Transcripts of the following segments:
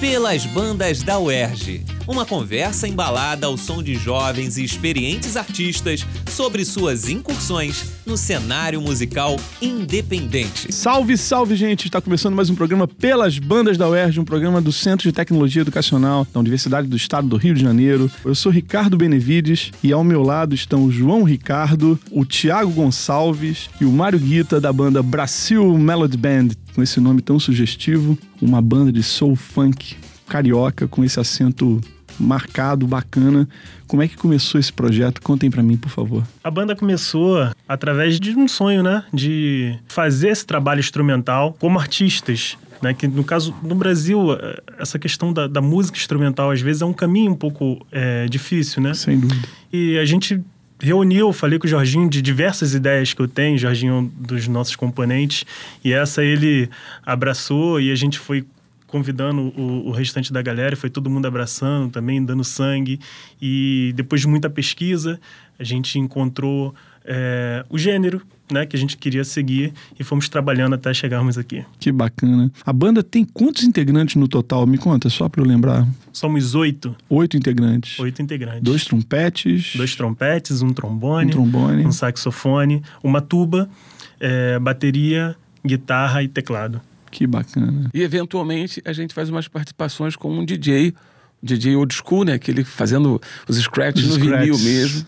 pelas bandas da UERJ. Uma conversa embalada ao som de jovens e experientes artistas sobre suas incursões no cenário musical independente. Salve, salve, gente! Está começando mais um programa pelas bandas da UERJ, um programa do Centro de Tecnologia Educacional da Universidade do Estado do Rio de Janeiro. Eu sou Ricardo Benevides e ao meu lado estão o João Ricardo, o Tiago Gonçalves e o Mário Guita da banda Brasil Melody Band, com esse nome tão sugestivo, uma banda de soul funk carioca com esse acento marcado, bacana. Como é que começou esse projeto? Contem para mim, por favor. A banda começou através de um sonho, né? De fazer esse trabalho instrumental como artistas. Né, que no caso no Brasil eh, essa questão da, da música instrumental às vezes é um caminho um pouco é, difícil né sem dúvida e a gente reuniu, falei com o Jorginho de diversas ideias que eu tenho, Jorginho é um dos nossos componentes, e essa ele abraçou e a gente foi convidando o, o, restante da galera, foi todo mundo abraçando também, dando sangue. E depois de muita pesquisa, a gente encontrou é, o gênero né, que a gente queria seguir e fomos trabalhando até chegarmos aqui. Que bacana. A banda tem quantos integrantes no total? Me conta, só para eu lembrar. Somos oito. Oito integrantes. Oito integrantes. Dois trompetes. Dois trompetes, um trombone. Um trombone. Um saxofone, uma tuba, é, bateria, guitarra e teclado. Que bacana. E eventualmente a gente faz umas participações com um DJ, DJ old school, né? Que ele fazendo os scratches os no vinil mesmo,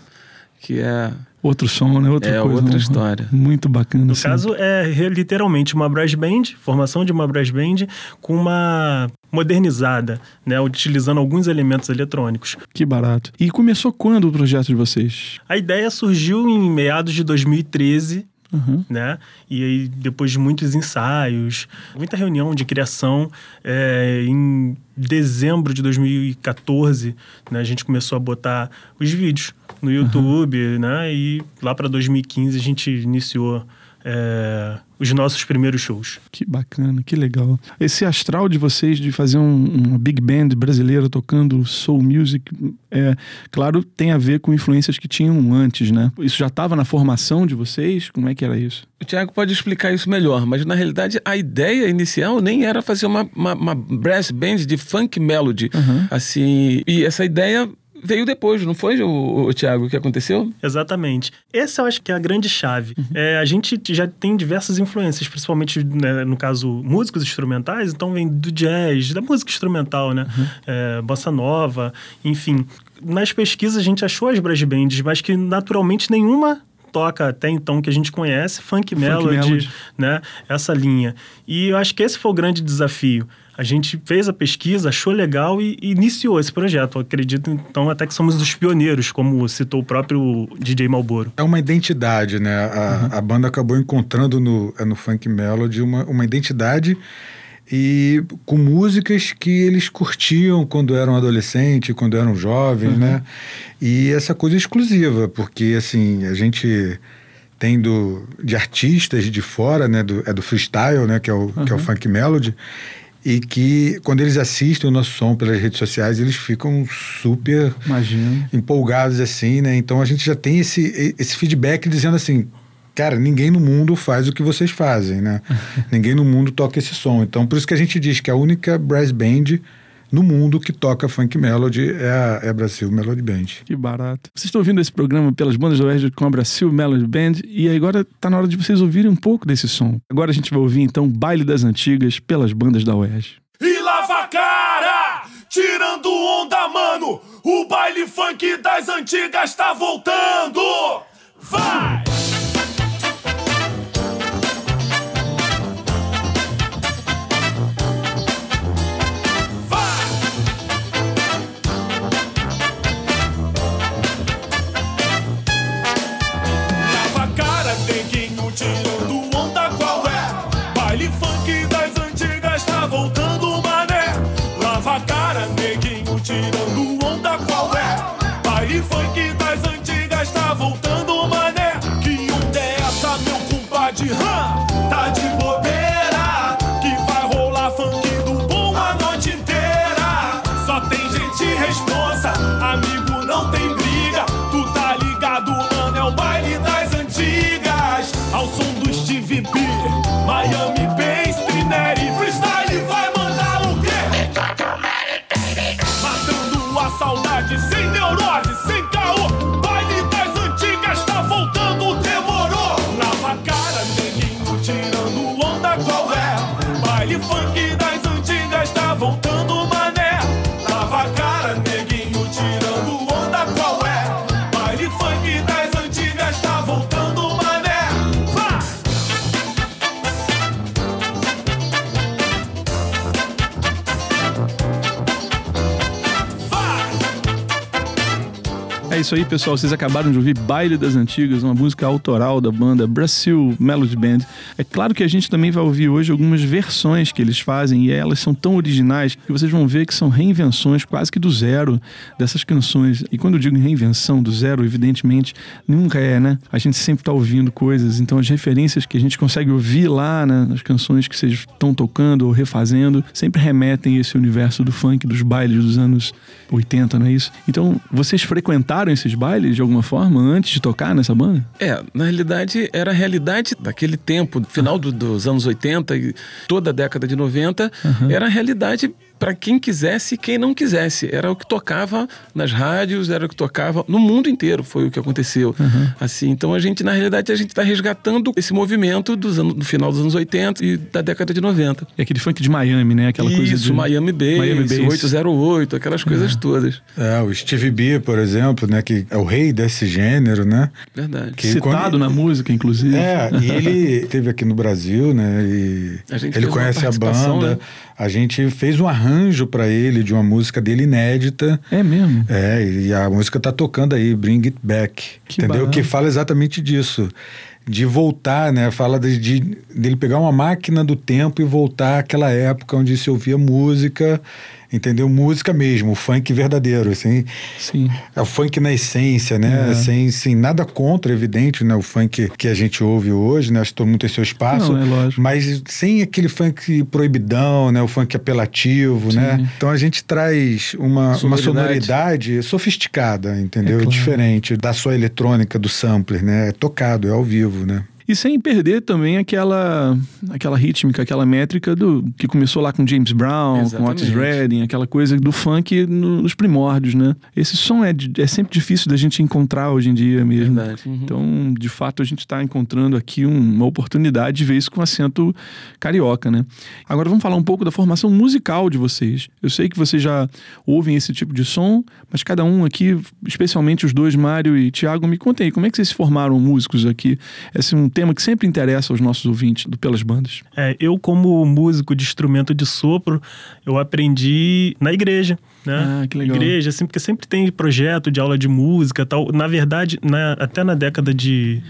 que é outro som, né? Outra é coisa, outra né? história. Muito bacana. No assim. caso é literalmente uma brass band, formação de uma brass band com uma modernizada, né, utilizando alguns elementos eletrônicos. Que barato. E começou quando o projeto de vocês? A ideia surgiu em meados de 2013 Uhum. Né? E aí, depois de muitos ensaios, muita reunião de criação, é, em dezembro de 2014, né, a gente começou a botar os vídeos no YouTube, uhum. né? E lá para 2015 a gente iniciou é, os nossos primeiros shows. Que bacana, que legal. Esse astral de vocês de fazer um, uma big band brasileira tocando soul music, é, claro, tem a ver com influências que tinham antes, né? Isso já estava na formação de vocês? Como é que era isso? O Tiago pode explicar isso melhor, mas na realidade a ideia inicial nem era fazer uma, uma, uma brass band de funk melody, uhum. assim, e essa ideia veio depois, não foi, o, o Tiago, que aconteceu? Exatamente. Essa eu acho que é a grande chave. Uhum. É, a gente já tem diversas influências, principalmente, né, no caso, músicos instrumentais, então vem do jazz, da música instrumental, né? Uhum. É, bossa nova, enfim. Nas pesquisas a gente achou as brass bands, mas que naturalmente nenhuma toca até então que a gente conhece, funk, funk melody, melody, né? Essa linha. E eu acho que esse foi o grande desafio. A gente fez a pesquisa, achou legal e, e iniciou esse projeto. Eu acredito, então, até que somos os pioneiros, como citou o próprio DJ Malboro. É uma identidade, né? A, uhum. a banda acabou encontrando no, é no Funk Melody uma, uma identidade e com músicas que eles curtiam quando eram adolescentes, quando eram jovens, uhum. né? E essa coisa exclusiva, porque assim, a gente tem do, de artistas de fora, né? Do, é do freestyle, né? Que é o, uhum. que é o funk melody e que quando eles assistem o nosso som pelas redes sociais, eles ficam super Imagina. empolgados assim, né? Então a gente já tem esse, esse feedback dizendo assim, cara, ninguém no mundo faz o que vocês fazem, né? ninguém no mundo toca esse som. Então por isso que a gente diz que a única brass band no mundo que toca funk melody é a, é Brasil Melody Band. Que barato. Vocês estão ouvindo esse programa pelas bandas do Oeste com a Brasil Melody Band e agora está na hora de vocês ouvirem um pouco desse som. Agora a gente vai ouvir então Baile das Antigas pelas bandas da Oeste. E lava a cara! Tirando onda, mano! O baile funk das antigas está voltando! Vai! Isso aí, pessoal. Vocês acabaram de ouvir Baile das Antigas, uma música autoral da banda Brasil Melody Band. É claro que a gente também vai ouvir hoje algumas versões que eles fazem e elas são tão originais que vocês vão ver que são reinvenções quase que do zero dessas canções. E quando eu digo reinvenção do zero, evidentemente, nunca é, né? A gente sempre está ouvindo coisas, então as referências que a gente consegue ouvir lá né, nas canções que vocês estão tocando ou refazendo sempre remetem a esse universo do funk, dos bailes dos anos 80, não é isso? Então, vocês frequentaram esses bailes de alguma forma antes de tocar nessa banda? É, na realidade era a realidade daquele tempo, final do- dos anos 80 e toda a década de 90, era a realidade para quem quisesse e quem não quisesse. Era o que tocava nas rádios, era o que tocava no mundo inteiro, foi o que aconteceu. Assim, então a gente, na realidade, a gente está resgatando esse movimento dos anos, do final dos anos 80 e da década de 90. É aquele funk de Miami, né? Aquela coisa Isso, de... Miami Bass, Miami Bass. 808, aquelas coisas todas. É, o Stevie B, por exemplo, né, que é o rei desse gênero, né? Verdade. Que Citado quando- na música, inclusive. É, e ele esteve aqui no Brasil, né? E A gente ele conhece a banda. né? A gente fez um arranjo para ele de uma música dele inédita. É mesmo? É, e a música tá tocando aí, Bring It Back. Que entendeu? barato. Que fala exatamente disso. De voltar, né? Fala de, de dele pegar uma máquina do tempo e voltar àquela época onde se ouvia música, entendeu? Música mesmo, o funk verdadeiro, assim. Sim. É o funk na essência, né? É. Sem, sem nada contra, evidente, né? O funk que a gente ouve hoje, né? Acho que todo mundo tem seu espaço. Não, é lógico. Mas sem aquele funk proibidão, né? O funk apelativo, né? Então a gente traz uma, uma Sonoridade. sonoridade sofisticada, entendeu? É claro. Diferente da sua eletrônica, do sampler, né? É tocado, é ao vivo, né? E sem perder também aquela, aquela rítmica, aquela métrica do que começou lá com James Brown, com Otis Exatamente. Redding, aquela coisa do funk no- nos primórdios, né? Esse som é, é sempre difícil da gente encontrar hoje em dia mesmo. Uhum. Então, de fato, a gente está encontrando aqui um- uma oportunidade de ver isso com acento carioca, né? Agora vamos falar um pouco da formação musical de vocês. Eu sei que vocês já ouvem esse tipo de som, mas cada um aqui, especialmente os dois, Mário e Tiago, me contem aí, como é que vocês se formaram músicos aqui? Esse é um tema que sempre interessa aos nossos ouvintes do Pelas Bandas. É, eu, como músico de instrumento de sopro, eu aprendi na igreja, né? Ah, que legal. Igreja, assim, porque sempre tem projeto de aula de música tal. Na verdade, na- até na década de,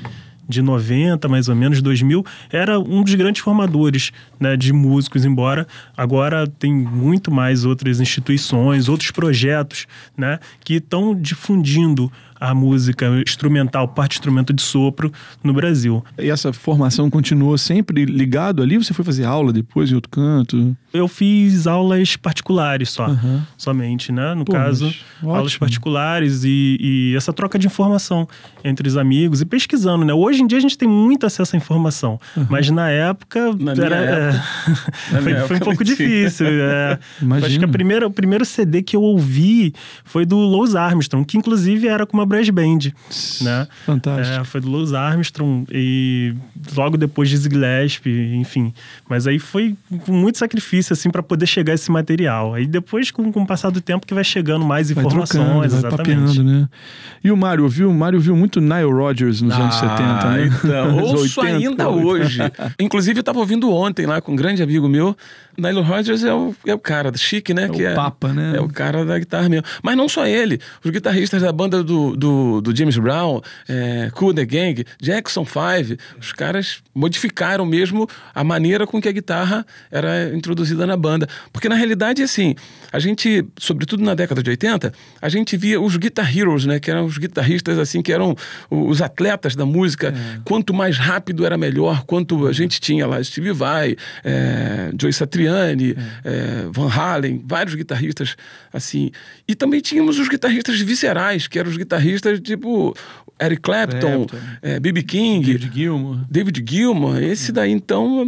de 90, mais ou menos, 2000, era um dos grandes formadores né, de músicos, embora agora tem muito mais outras instituições, outros projetos, né? Que estão difundindo a música instrumental, parte instrumento de sopro no Brasil. E essa formação continuou sempre ligado ali? Você foi fazer aula depois em outro canto? Eu fiz aulas particulares só, Aham. somente, né? No Pô, caso, mas aulas particulares e, e essa troca de informação entre os amigos e pesquisando, né? Hoje em dia a gente tem muito acesso à informação, mas na época Na minha era, época. é, Na foi, minha foi um pouco difícil. é. Acho que a primeira, o primeiro CD que eu ouvi foi do Louis Armstrong, que inclusive era com uma brass band, né? Fantástico. É, foi do Louis Armstrong e logo depois de Gillespie, enfim. Mas aí foi com muito sacrifício, assim, para poder chegar esse material. Aí depois, com, com o passar do tempo, que vai chegando mais Vai informações, trocando, vai exatamente. papeando, né? E o Mário ouviu? O Mário viu muito Nile Rodgers nos anos 70, né? Então, ouço 80, ainda hoje. Inclusive, eu tava ouvindo ontem lá com um grande amigo meu. Nile Rodgers é o, é o cara chique, né? É o papa, né? É o cara da guitarra mesmo. Mas não só ele. Os guitarristas da banda do, do, do James Brown, é, Cool the Gang, Jackson 5, os caras modificaram mesmo a maneira com que a guitarra era introduzida na banda. Porque, na realidade, assim, a gente, sobretudo na década de 80, a gente via os guitar heroes, né? Que eram os guitarristas, assim, que eram os atletas da música. Quanto mais rápido era melhor. Quanto a gente tinha lá Steve Vai, é, Joe Satriani, é, Van Halen, vários guitarristas, assim. E também tínhamos os guitarristas viscerais, que eram os guitarristas tipo Eric Clapton, Clapton. é, B.B. King, David Gilmour. David Gilmour, esse daí então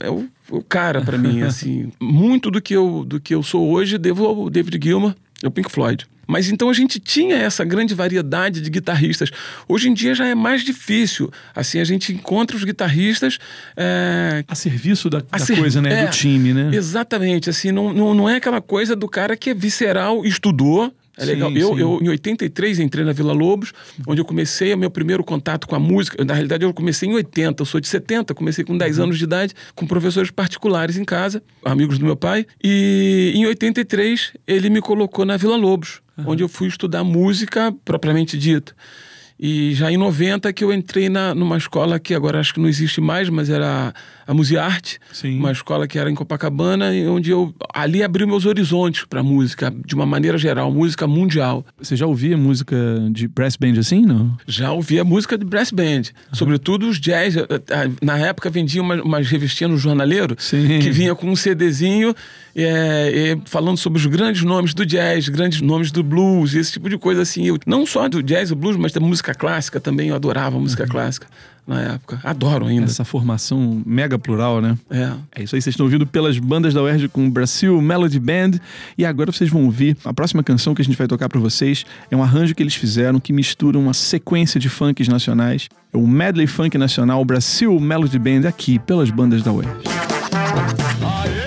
é o, o cara pra mim, assim. Muito do que eu do que eu sou hoje devo ao David Gilmour ao Pink Floyd. Mas então a gente tinha essa grande variedade de guitarristas. Hoje em dia já é mais difícil. Assim, a gente encontra os guitarristas. é, A serviço da, a da ser- coisa, né? é, do time, né? Exatamente, assim, não, não, não é aquela coisa do cara que é visceral, estudou. É Sim, legal. Eu, sim. eu, em 83, entrei na Vila Lobos, onde eu comecei o meu primeiro contato com a música. Na realidade, eu comecei em 80, eu sou de 70, comecei com 10 anos de idade, com professores particulares em casa, amigos do meu pai. E em 83, ele me colocou na Vila Lobos, onde eu fui estudar música propriamente dita. E já em 90 que eu entrei na, numa escola que agora acho que não existe mais, mas era a Musearte, Sim. uma escola que era em Copacabana, onde eu ali abriu meus horizontes para música, de uma maneira geral, música mundial. Você já ouvia música de brass band assim, não? Já ouvia música de brass band, sobretudo os jazz. Eh, eh, Na época vendia uma, umas revistinhas no jornaleiro Sim. que vinha com um CDzinho eh, eh, falando sobre os grandes nomes do jazz, grandes nomes do blues, esse tipo de coisa assim. Eu, não só do jazz e blues, mas da música clássica também. Eu adorava música clássica na época. Adoro ainda. Essa formação mega plural, né? É. É isso aí, vocês estão ouvindo pelas bandas da UERJ com o Brasil Melody Band. E agora vocês vão ouvir a próxima canção que a gente vai tocar pra vocês. É um arranjo que eles fizeram que mistura uma sequência de funks nacionais. É o Medley Funk Nacional Brasil Melody Band aqui pelas bandas da UERJ. Chora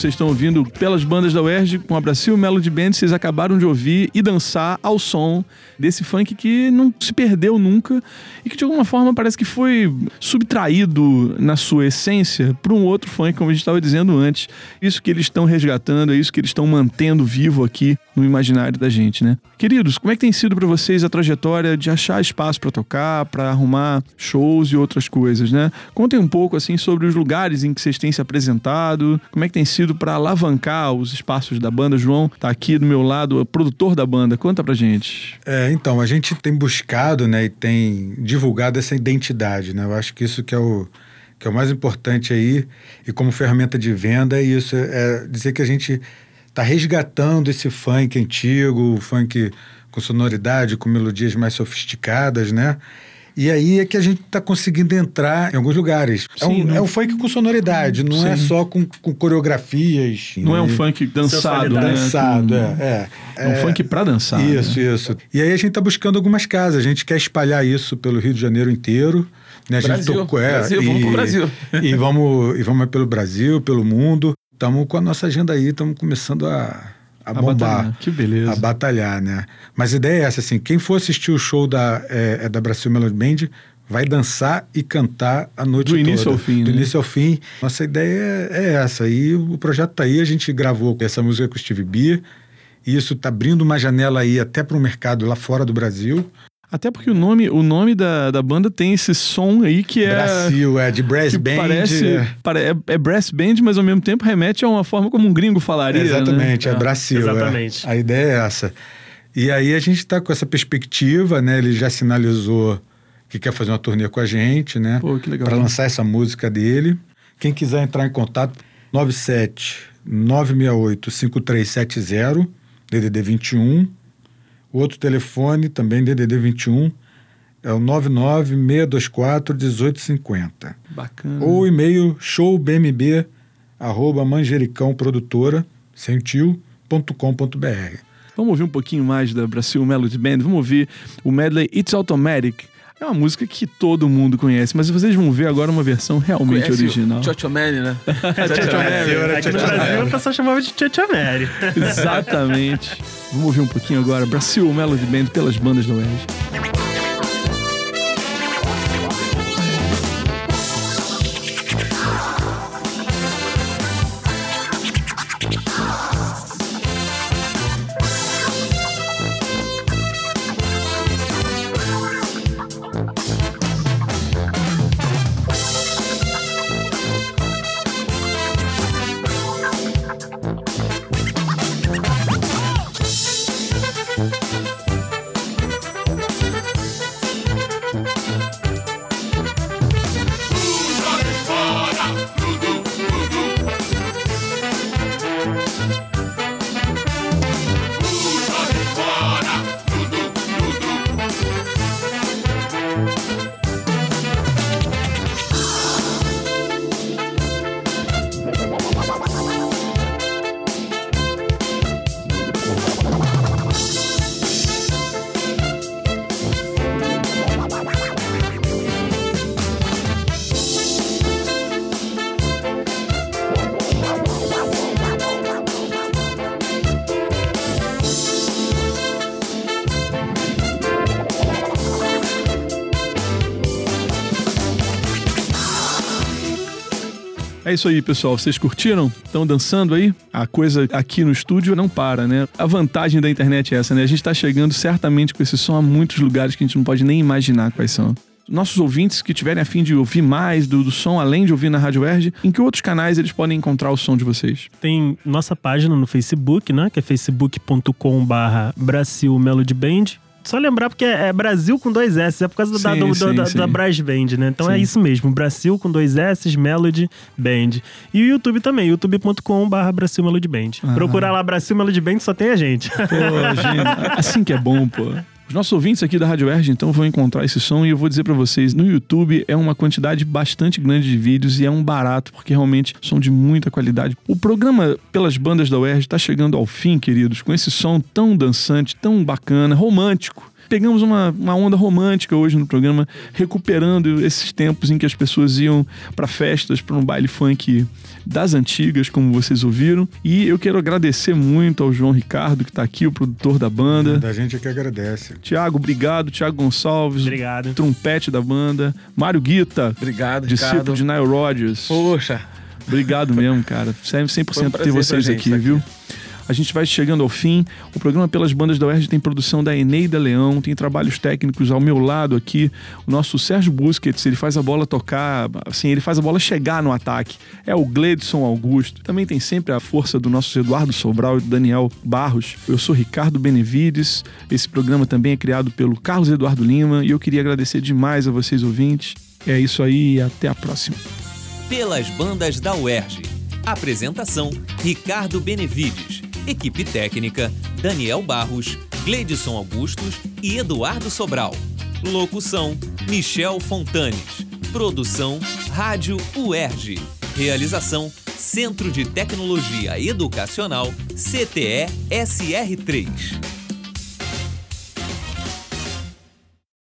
Vocês estão ouvindo pelas bandas da UERJ com a Brasil Melody Band. Vocês acabaram de ouvir e dançar ao som desse funk que não se perdeu nunca e que de alguma forma parece que foi subtraído na sua essência para um outro funk, como a gente estava dizendo antes. Isso que eles estão resgatando, é isso que eles estão mantendo vivo aqui no imaginário da gente, né? Queridos, como é que tem sido para vocês a trajetória de achar espaço para tocar, para arrumar shows e outras coisas, né? Contem um pouco assim sobre os lugares em que vocês têm se apresentado, como é que tem sido para alavancar os espaços da banda. João tá aqui do meu lado, produtor da banda. Conta pra gente. É, então, a gente tem buscado né, e tem divulgado essa identidade. Né? Eu acho que isso que é o, que é o mais importante aí, e como ferramenta de venda, é isso é dizer que a gente está resgatando esse funk antigo, o funk com sonoridade, com melodias mais sofisticadas, né? E aí é que a gente está conseguindo entrar em alguns lugares. é, Sim, um, não- é um funk com sonoridade, não é Sim. só com, com coreografias. Não é um né? funk dançado, né? dançado, Com- é, é. É um funk pra dançar. Isso, né? isso. E aí a gente está buscando algumas casas. A gente quer espalhar isso pelo Rio de Janeiro inteiro. Né? A gente Brasil, tocou, é, Brasil, vamos pro Brasil. E vamos, e vamos pelo Brasil, pelo mundo. Estamos com a nossa agenda aí, estamos começando a, a, A bombar. batalhar. Que beleza. A batalhar, né? Mas a ideia é essa, assim, quem for assistir o show da, é, é da Brasil Melody Band vai dançar e cantar a noite Do toda. início ao fim, Do né? início ao fim. Nossa ideia é, é essa. E o projeto tá aí, a gente gravou essa música com o Steve B. E isso tá abrindo uma janela aí até para o mercado lá fora do Brasil. Até porque o nome, o nome da, da banda tem esse som aí que é. Brasil, é de brass band. parece. é. pare- É, é brass band, mas ao mesmo tempo remete a uma forma como um gringo falaria. Exatamente, né? é Brasil. é. exatamente. A ideia é essa. E aí a gente está com essa perspectiva, né? Ele já sinalizou que quer fazer uma turnê com a gente, né? Pô, que legal. Para lançar essa música dele. Quem quiser entrar em contato, 97 968 5370, DDD 21. O outro telefone, também DDD 21, é o 99 624 1850. Bacana. Ou o e-mail showbmb, arroba manjericão produtora, sem tio, ponto com ponto br. Vamos ouvir um pouquinho mais da Brasil Melody Band. Vamos ouvir o medley It's Automatic. É uma música que todo mundo conhece, mas vocês vão ver agora uma versão realmente Conhece original. o Chochomani, né? Aqui no Brasil, o pessoal chamava de Tchatcha Mary. Exatamente. Vamos ouvir um pouquinho agora Brasil Melody Band pelas bandas da UERJ. É isso aí, pessoal. Vocês curtiram? Estão dançando aí? A coisa aqui no estúdio não para, né? A vantagem da internet é essa, né? A gente tá chegando certamente com esse som a muitos lugares que a gente não pode nem imaginar quais são. Nossos ouvintes que tiverem a fim de ouvir mais do, do som, além de ouvir na Rádio Erge, em que outros canais eles podem encontrar o som de vocês? Tem nossa página no Facebook, né? Que é facebook.com barra Brasil Melody Band. Só lembrar porque é é Brasil com dois S, é por causa da, Sim, do- sim, da, sim. da Brass Band, né? Então é isso mesmo, Brasil com dois S, Melody Band. E o YouTube também, youtube.com barra Brasil Melody Band. Ah. Procurar lá Brasil Melody Band, só tem a gente. Pô, gente, assim que é bom, pô. Os nossos ouvintes aqui da Rádio Erge, então, vão encontrar esse som e eu vou dizer pra vocês, no YouTube é uma quantidade bastante grande de vídeos e é um barato, porque realmente são de muita qualidade. O programa pelas bandas da UERJ tá chegando ao fim, queridos, com esse som tão dançante, tão bacana, romântico. Pegamos uma, uma onda romântica hoje no programa, recuperando esses tempos em que as pessoas iam pra festas, pra um baile funk das antigas, como vocês ouviram. E eu quero agradecer muito ao João Ricardo, que tá aqui, o produtor da banda. Da gente é que agradece. Tiago, obrigado. Tiago Gonçalves, Obrigado. trompete da banda. Mário Guita, Obrigado, discípulo Ricardo. de Nile Rodgers. Poxa, Obrigado mesmo, cara. 100% Foi um ter vocês aqui, viu? A gente vai chegando ao fim. O programa Pelas Bandas da UERJ tem produção da Eneida Leão, tem trabalhos técnicos ao meu lado aqui. O nosso Sérgio Busquets, ele faz a bola tocar, assim, ele faz a bola chegar no ataque. É o Gledson Augusto. Também tem sempre a força do nosso Eduardo Sobral e do Daniel Barros. Eu sou Ricardo Benevides. Esse programa também é criado pelo Carlos Eduardo Lima e eu queria agradecer demais a vocês ouvintes. É isso aí até a próxima. Pelas bandas da UERJ. Apresentação: Ricardo Benevides. Equipe técnica: Daniel Barros, Gleidson Augustos e Eduardo Sobral. Locução: Michel Fontanes. Produção: Rádio UERJ. Realização: Centro de Tecnologia Educacional CTE SR3.